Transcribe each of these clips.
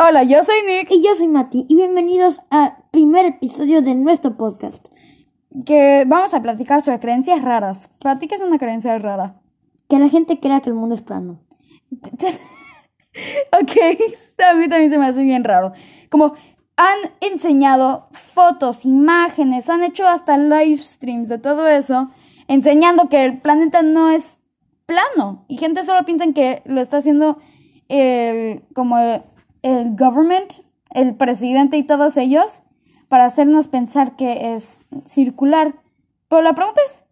Hola, yo soy Nick. Y yo soy Mati. Y bienvenidos al primer episodio de nuestro podcast. Que vamos a platicar sobre creencias raras. ¿Para ti qué es una creencia rara? Que la gente crea que el mundo es plano. ok, a mí también se me hace bien raro. Como han enseñado fotos, imágenes, han hecho hasta live streams de todo eso, enseñando que el planeta no es plano. Y gente solo piensa que lo está haciendo el, como el government, el presidente y todos ellos para hacernos pensar que es circular. Pero la pregunta es,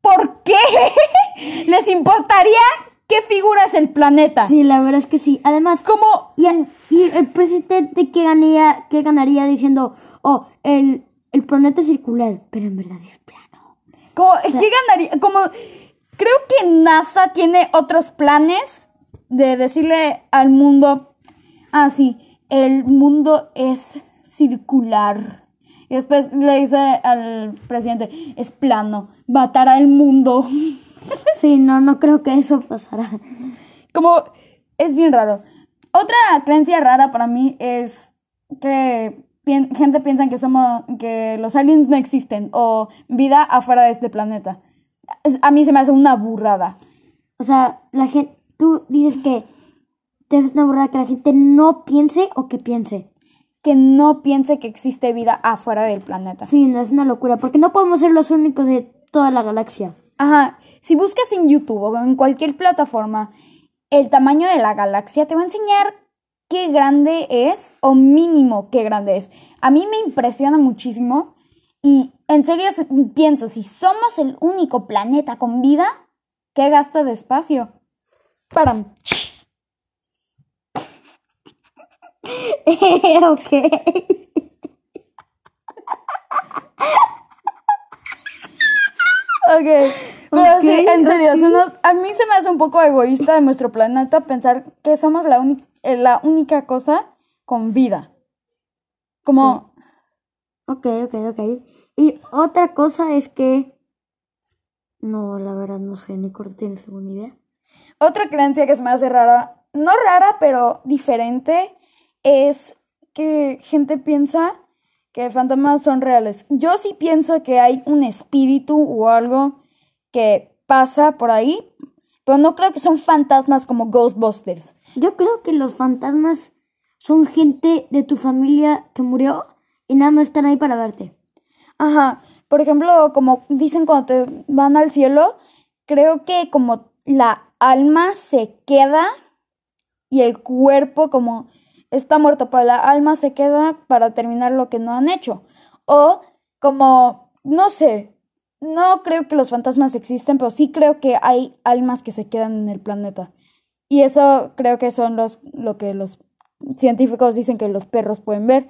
¿por qué les importaría qué figura es el planeta? Sí, la verdad es que sí. Además, como y, y el presidente que ganaría, que ganaría diciendo, oh, el, el planeta es circular, pero en verdad es plano. Como, ¿qué ganaría? Como, creo que NASA tiene otros planes de decirle al mundo, ah, sí, el mundo es circular. Y después le dice al presidente, es plano, matará el mundo. Sí, no, no creo que eso pasará. Como, es bien raro. Otra creencia rara para mí es que gente piensa que somos, que los aliens no existen o vida afuera de este planeta. A mí se me hace una burrada. O sea, la gente, tú dices que te hace una burrada que la gente no piense o que piense. Que no piense que existe vida afuera del planeta. Sí, no es una locura, porque no podemos ser los únicos de toda la galaxia. Ajá. Si buscas en YouTube o en cualquier plataforma el tamaño de la galaxia, te va a enseñar qué grande es o mínimo qué grande es. A mí me impresiona muchísimo y en serio pienso, si somos el único planeta con vida, ¿qué gasta de espacio? Para. ok. Ok, pero sí, en serio, a mí se me hace un poco egoísta de nuestro planeta pensar que somos la, eh, la única cosa con vida. Como... Ok, ok, ok. Y otra cosa es que... No, la verdad no sé, ni corto tienes alguna idea. Otra creencia que se me hace rara, no rara, pero diferente, es que gente piensa que fantasmas son reales. Yo sí pienso que hay un espíritu o algo que pasa por ahí, pero no creo que son fantasmas como Ghostbusters. Yo creo que los fantasmas son gente de tu familia que murió y nada más están ahí para verte. Ajá. Por ejemplo, como dicen cuando te van al cielo, creo que como la alma se queda y el cuerpo como está muerto, pero la alma se queda para terminar lo que no han hecho. O como, no sé, no creo que los fantasmas existen, pero sí creo que hay almas que se quedan en el planeta. Y eso creo que son los, lo que los científicos dicen que los perros pueden ver.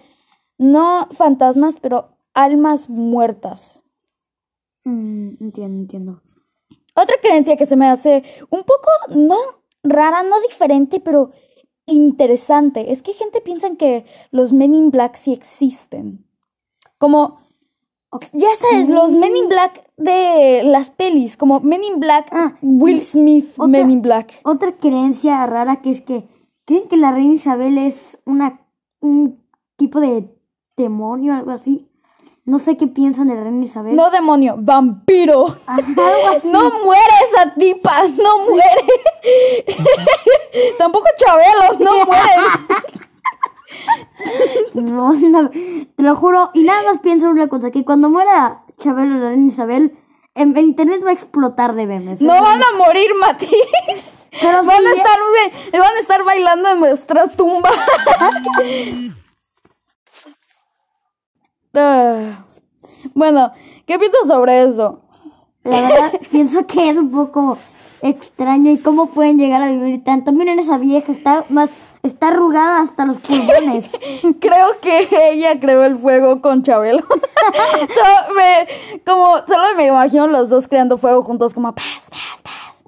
No fantasmas, pero almas muertas. Mm, entiendo, entiendo. Otra creencia que se me hace un poco, no rara, no diferente, pero interesante es que gente piensa que los Men in Black sí existen. Como, ya sabes, los Men in Black de las pelis, como Men in Black, ah, Will Smith, Men in Black. Otra creencia rara que es que creen que la reina Isabel es una, un tipo de demonio, algo así. No sé qué piensan de la reina Isabel. No demonio, vampiro. No muere esa tipa, no muere. Tampoco Chabelo, no muere. no, te lo juro. Y nada más pienso una cosa, que cuando muera Chabelo la reina Isabel, en, internet va a explotar de memes. No van a morir, Mati. Pero van, a estar, van a estar bailando en nuestra tumba. Ah. bueno, ¿qué piensas sobre eso? La verdad, pienso que es un poco extraño y cómo pueden llegar a vivir tanto. Miren esa vieja, está más está arrugada hasta los pulmones. Creo que ella creó el fuego con Chabelo. como solo me imagino los dos creando fuego juntos como paz, paz, paz.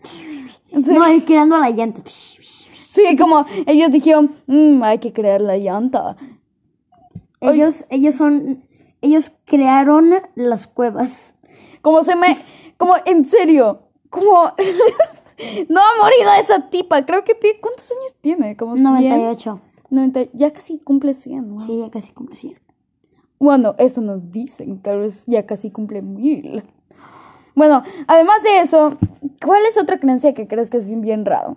No, y creando la llanta. Sí, como ellos dijeron, mm, hay que crear la llanta. Ellos, ellos son ellos crearon las cuevas. Como se me, como en serio, como no ha morido esa tipa. Creo que tiene, ¿cuántos años tiene? Como 98. 90, ya casi cumple 100, ¿no? Sí, ya casi cumple 100. Bueno, eso nos dicen, tal vez ya casi cumple mil. Bueno, además de eso, ¿cuál es otra creencia que crees que es bien raro?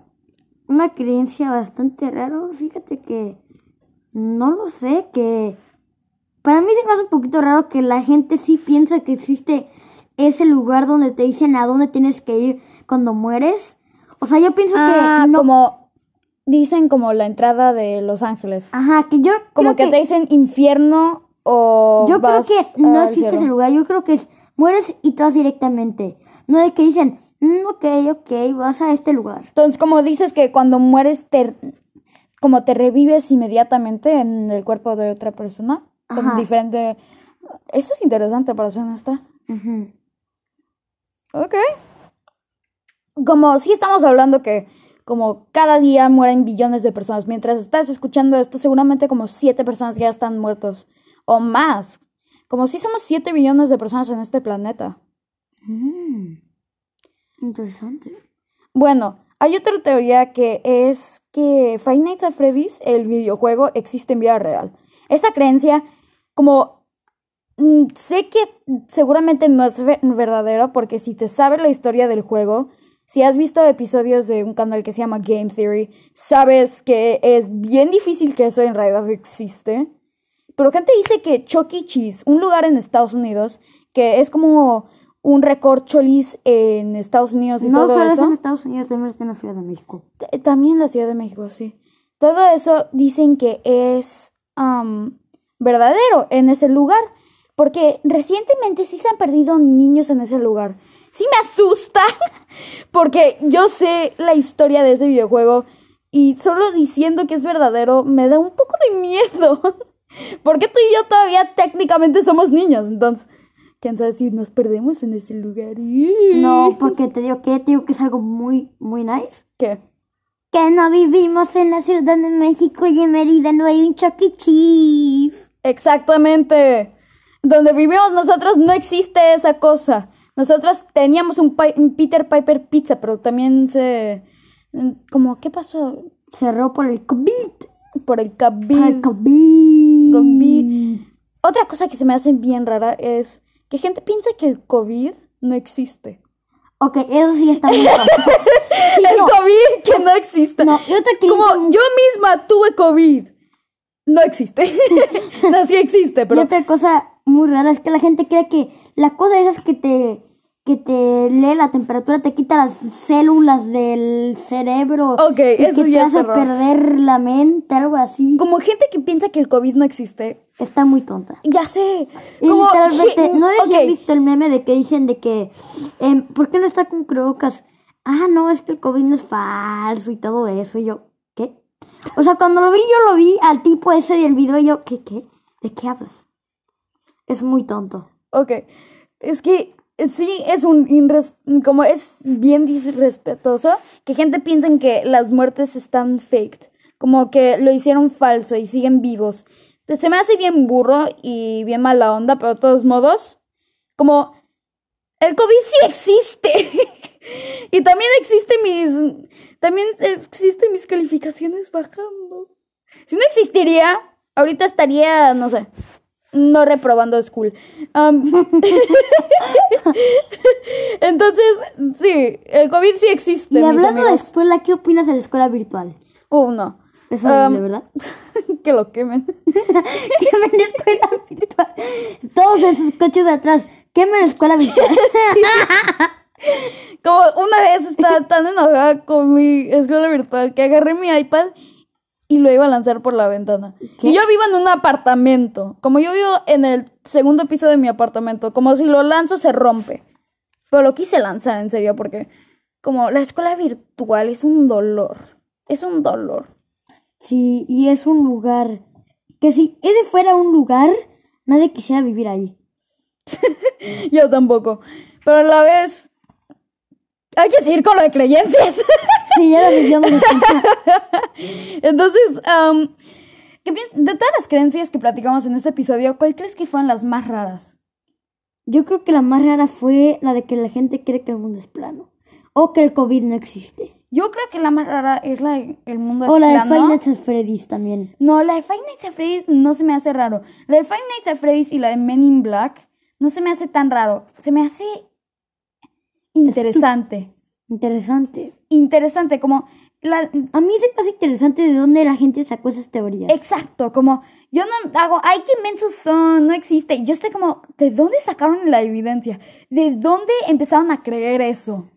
Una creencia bastante raro, fíjate que no lo sé, que para mí se me hace un poquito raro que la gente sí piensa que existe ese lugar donde te dicen a dónde tienes que ir cuando mueres. O sea, yo pienso Ah, que no. como dicen como la entrada de Los Ángeles. Ajá, que yo Como que, te dicen infierno o Yo creo que no existe cielo. ese lugar. Yo creo que es mueres y te vas directamente. No de que dicen, "Mm, ok, ok, vas a este lugar. Entonces, como dices que cuando mueres te como te revives inmediatamente en el cuerpo de otra persona con diferente Eso es interesante para ser honesta. Ok. Como si estamos hablando que como cada día mueren billones de personas. Mientras estás escuchando esto, seguramente como siete personas ya están muertos. O más. Como si somos siete billones de personas en este planeta. Mm. Interesante. Bueno, hay otra teoría que es que Five Nights at Freddy's, el videojuego, existe en vida real. Esa creencia, como sé que seguramente no es ver- verdadero, porque si te sabes la historia del juego, si has visto episodios de un canal que se llama Game Theory, sabes que es bien difícil que eso en realidad existe. Pero gente dice que Chuck E. Cheese, un lugar en Estados Unidos, que es como un recorcholis en Estados Unidos y No todo solo es eso. en Estados Unidos, también está en la Ciudad de México. T- También la Ciudad de México, sí. Todo eso dicen que es verdadero en ese lugar. Porque recientemente sí se han perdido niños en ese lugar. Sí me asusta. Porque yo sé la historia de ese videojuego. Y solo diciendo que es verdadero me da un poco de miedo. Porque tú y yo todavía técnicamente somos niños. Entonces, quién sabe si nos perdemos en ese lugar. No, porque te digo que te digo que es algo muy, muy nice. ¿Qué? Que no vivimos en la Ciudad de México y en Mérida no hay un Chuck E. Cheese. Exactamente. Donde vivimos nosotros no existe esa cosa. Nosotros teníamos un, Peter Piper Pizza, pero también se... Como, ¿qué pasó? Cerró por el COVID. Por el Por COVID. el COVID. COVID. Otra cosa que se me hace bien rara es que gente piensa que el COVID no existe. Ok, eso sí está muy raro. Sí, el no. COVID que no existe. No, y otra que Como yo misma tuve COVID. No existe. no, sí existe, Y pero... otra cosa muy rara es que la gente cree que la cosa esa es que te que te lee la temperatura, te quita las células del cerebro. Ok, y eso que ya te hace perder la mente, algo así. Como gente que piensa que el COVID no existe. Está muy tonta. Ya sé. Y Como, literalmente, ¿no sé si ok, han visto el meme de que dicen de que, em, ¿por qué no está con crocas? Ah, no, es que el COVID no es falso y todo eso. Y yo, ¿qué? O sea, cuando lo vi, yo lo vi al tipo ese del video y yo, ¿qué, qué? ¿De qué hablas? Es muy tonto. Ok. Es que sí es un inres- como es bien disrespetuoso que gente piensen que las muertes están faked, como que lo hicieron falso y siguen vivos. Se me hace bien burro y bien mala onda, pero de todos modos, como el COVID sí existe. y también existe mis también existen mis calificaciones bajando. Si no existiría, ahorita estaría, no sé, no reprobando school. Entonces, sí, el COVID sí existe, Y mis hablando de escuela, ¿qué opinas de la escuela virtual? Uh, no. Eso Um, de verdad. que lo quemen. Quemen la escuela virtual. Todos en sus coches de atrás. Quemen la escuela virtual. Como una vez estaba tan enojada con mi escuela virtual que agarré mi iPad y lo iba a lanzar por la ventana. ¿Qué? Y yo vivo en un apartamento. Como yo vivo en el segundo piso de mi apartamento, como si lo lanzo se rompe. Pero lo quise lanzar en serio porque como la escuela virtual es un dolor. Es un dolor. Sí, y es un lugar que si ese fuera un lugar, nadie quisiera vivir ahí. Yo tampoco. Pero a la vez hay que seguir con lo de creencias. Sí, ya lo. Entonces, am, ¿qué pi- de todas las creencias que platicamos en este episodio, ¿cuál crees que fueron las más raras? Yo creo que la más rara fue la de que la gente cree que el mundo es plano. O que el COVID no existe. Yo creo que la más rara es la de El Mundo es O la de plano. Five Nights at Freddy's también. No, la de Five Nights at Freddy's no se me hace raro. La de Five Nights at Freddy's y la de Men in Black no se me hace tan raro. Se me hace interesante. Interesante. Interesante, como la... A mí se me hace interesante de dónde la gente sacó esas teorías. Exacto, como yo no hago, ay, qué mensos son, no existe. Yo estoy como, ¿de dónde sacaron la evidencia? ¿De dónde empezaron a creer eso?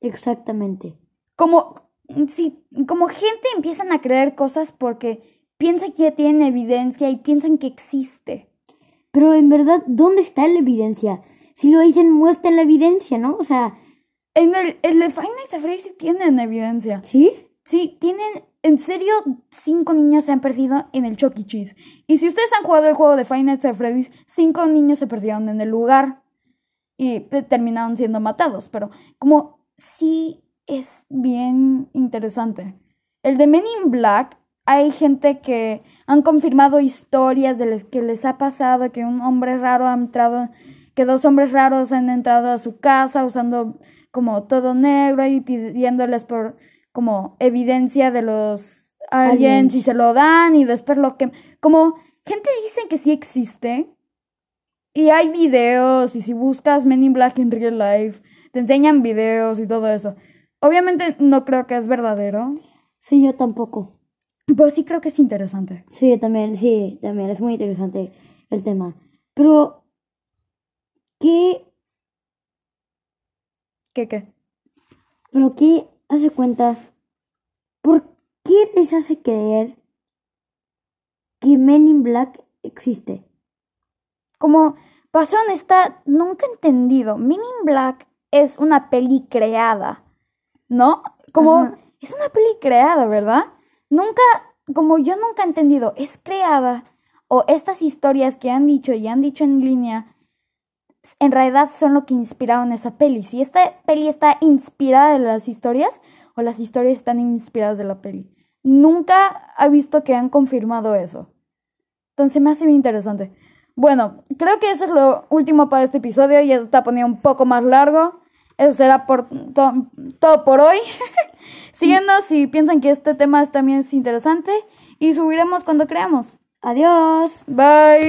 Exactamente. Como, sí, como gente empiezan a creer cosas porque piensan que ya tienen evidencia y piensan que existe. Pero en verdad, ¿dónde está la evidencia? Si lo dicen, muestren la evidencia, ¿no? O sea, En el, el de Five Nights at Freddy's sí tienen evidencia. ¿sí? Sí, tienen, en serio, cinco niños se han perdido en el Chuck E. Cheese. Y si ustedes han jugado el juego de Five Nights at Freddy's, cinco niños se perdieron en el lugar y terminaron siendo matados. Pero como sí es bien interesante. El de Men in Black, hay gente que han confirmado historias de les que les ha pasado, que un hombre raro ha entrado, que dos hombres raros han entrado a su casa usando como todo negro y pidiéndoles por como evidencia de los aliens y se lo dan y después lo que como gente dice que sí existe y hay videos y si buscas Men in Black en real life te enseñan videos y todo eso. Obviamente no creo que es verdadero, Sí, yo tampoco. pero sí creo que es interesante. Sí, también, sí, también. Es muy interesante el tema. Pero, ¿qué, ¿Qué qué? pero qué hace cuenta? ¿Por qué les hace creer que Men in Black existe? Como pasó en esta, nunca he entendido. Men in Black es una peli creada, ¿no? Como Ajá. es una peli creada, ¿verdad? Nunca, como yo nunca he entendido, es creada o estas historias que han dicho y han dicho en línea en realidad son lo que inspiraron esa peli. Si esta peli está inspirada de las historias o las historias están inspiradas de la peli. Nunca he visto que han confirmado eso. Entonces me hace bien interesante. Bueno, creo que eso es lo último para este episodio. Ya se está poniendo un poco más largo. Eso será por to- todo por hoy. Síguenos si piensan que este tema también es interesante y subiremos cuando creamos. Adiós. Bye.